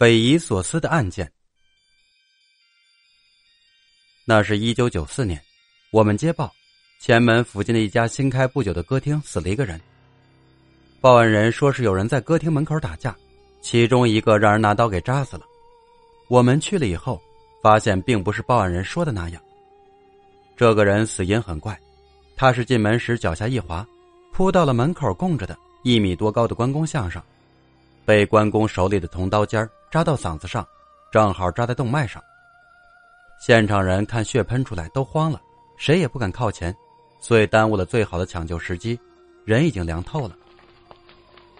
匪夷所思的案件。那是一九九四年，我们接报，前门附近的一家新开不久的歌厅死了一个人。报案人说是有人在歌厅门口打架，其中一个让人拿刀给扎死了。我们去了以后，发现并不是报案人说的那样。这个人死因很怪，他是进门时脚下一滑，扑到了门口供着的一米多高的关公像上，被关公手里的铜刀尖儿扎到嗓子上，正好扎在动脉上。现场人看血喷出来都慌了，谁也不敢靠前，所以耽误了最好的抢救时机，人已经凉透了。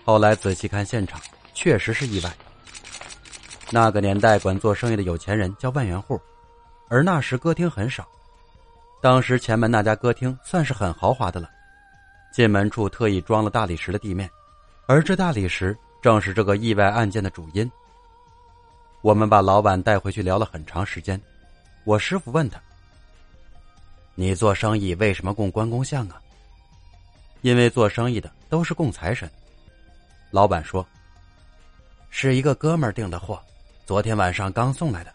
后来仔细看现场，确实是意外。那个年代管做生意的有钱人叫万元户，而那时歌厅很少，当时前门那家歌厅算是很豪华的了，进门处特意装了大理石的地面，而这大理石正是这个意外案件的主因。我们把老板带回去聊了很长时间。我师傅问他：“你做生意为什么供关公像啊？”因为做生意的都是供财神。老板说：“是一个哥们儿订的货，昨天晚上刚送来的。”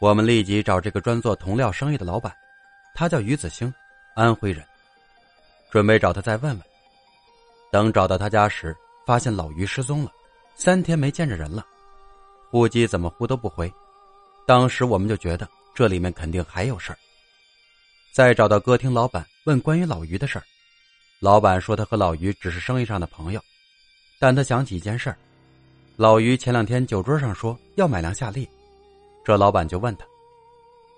我们立即找这个专做铜料生意的老板，他叫于子兴，安徽人，准备找他再问问。等找到他家时，发现老于失踪了，三天没见着人了。呼机怎么呼都不回，当时我们就觉得这里面肯定还有事儿。再找到歌厅老板问关于老于的事儿，老板说他和老于只是生意上的朋友，但他想起一件事儿，老于前两天酒桌上说要买辆夏利，这老板就问他：“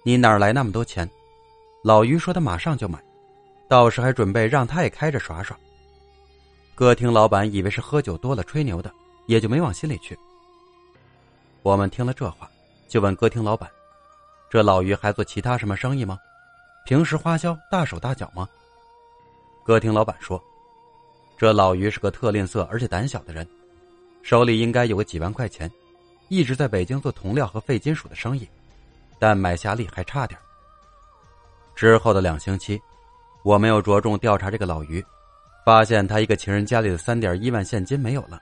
你哪来那么多钱？”老于说他马上就买，到时还准备让他也开着耍耍。歌厅老板以为是喝酒多了吹牛的，也就没往心里去。我们听了这话，就问歌厅老板：“这老于还做其他什么生意吗？平时花销大手大脚吗？”歌厅老板说：“这老于是个特吝啬而且胆小的人，手里应该有个几万块钱，一直在北京做铜料和废金属的生意，但买下利还差点。”之后的两星期，我们又着重调查这个老于，发现他一个情人家里的三点一万现金没有了。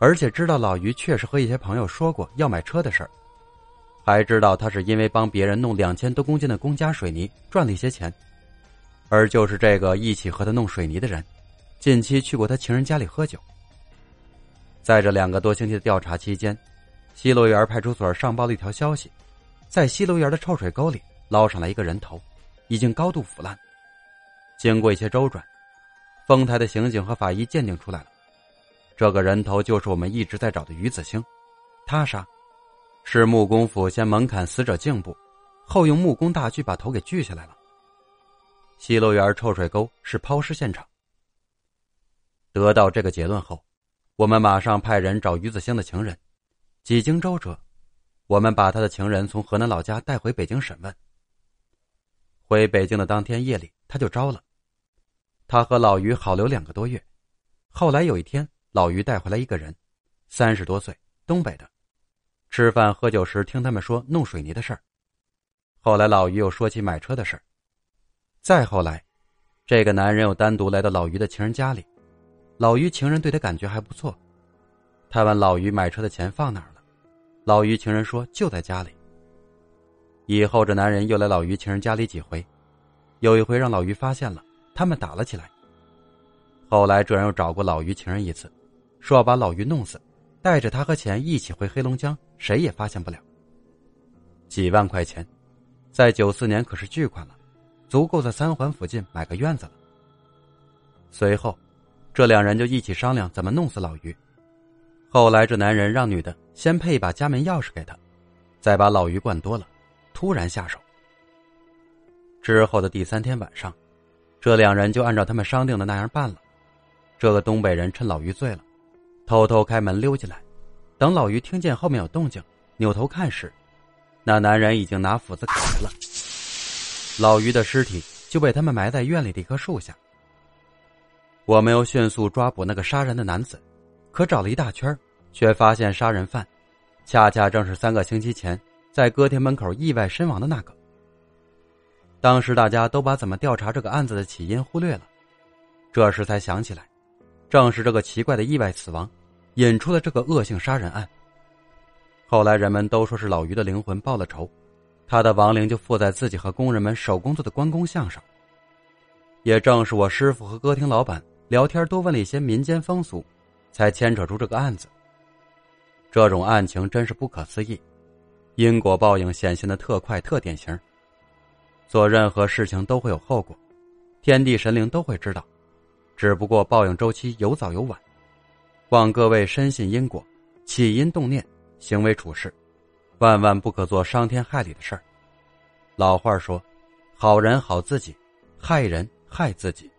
而且知道老于确实和一些朋友说过要买车的事儿，还知道他是因为帮别人弄两千多公斤的公家水泥赚了一些钱，而就是这个一起和他弄水泥的人，近期去过他情人家里喝酒。在这两个多星期的调查期间，西楼园派出所上报了一条消息，在西楼园的臭水沟里捞上来一个人头，已经高度腐烂。经过一些周转，丰台的刑警和法医鉴定出来了。这个人头就是我们一直在找的于子兴，他杀，是木工斧先猛砍死者颈部，后用木工大锯把头给锯下来了。西楼园臭水沟是抛尸现场。得到这个结论后，我们马上派人找于子兴的情人，几经周折，我们把他的情人从河南老家带回北京审问。回北京的当天夜里，他就招了，他和老于好留两个多月，后来有一天。老于带回来一个人，三十多岁，东北的。吃饭喝酒时听他们说弄水泥的事儿。后来老于又说起买车的事儿。再后来，这个男人又单独来到老于的情人家里。老于情人对他感觉还不错。他问老于买车的钱放哪儿了，老于情人说就在家里。以后这男人又来老于情人家里几回，有一回让老于发现了，他们打了起来。后来这人又找过老于情人一次。说要把老于弄死，带着他和钱一起回黑龙江，谁也发现不了。几万块钱，在九四年可是巨款了，足够在三环附近买个院子了。随后，这两人就一起商量怎么弄死老于。后来这男人让女的先配一把家门钥匙给他，再把老于灌多了，突然下手。之后的第三天晚上，这两人就按照他们商定的那样办了。这个东北人趁老于醉了。偷偷开门溜进来，等老于听见后面有动静，扭头看时，那男人已经拿斧子砍来了。老于的尸体就被他们埋在院里的一棵树下。我们又迅速抓捕那个杀人的男子，可找了一大圈，却发现杀人犯，恰恰正是三个星期前在歌厅门口意外身亡的那个。当时大家都把怎么调查这个案子的起因忽略了，这时才想起来，正是这个奇怪的意外死亡。引出了这个恶性杀人案。后来人们都说是老于的灵魂报了仇，他的亡灵就附在自己和工人们手工做的关公像上。也正是我师傅和歌厅老板聊天多问了一些民间风俗，才牵扯出这个案子。这种案情真是不可思议，因果报应显现的特快特典型。做任何事情都会有后果，天地神灵都会知道，只不过报应周期有早有晚。望各位深信因果，起因动念，行为处事，万万不可做伤天害理的事儿。老话说：“好人好自己，害人。”害自己。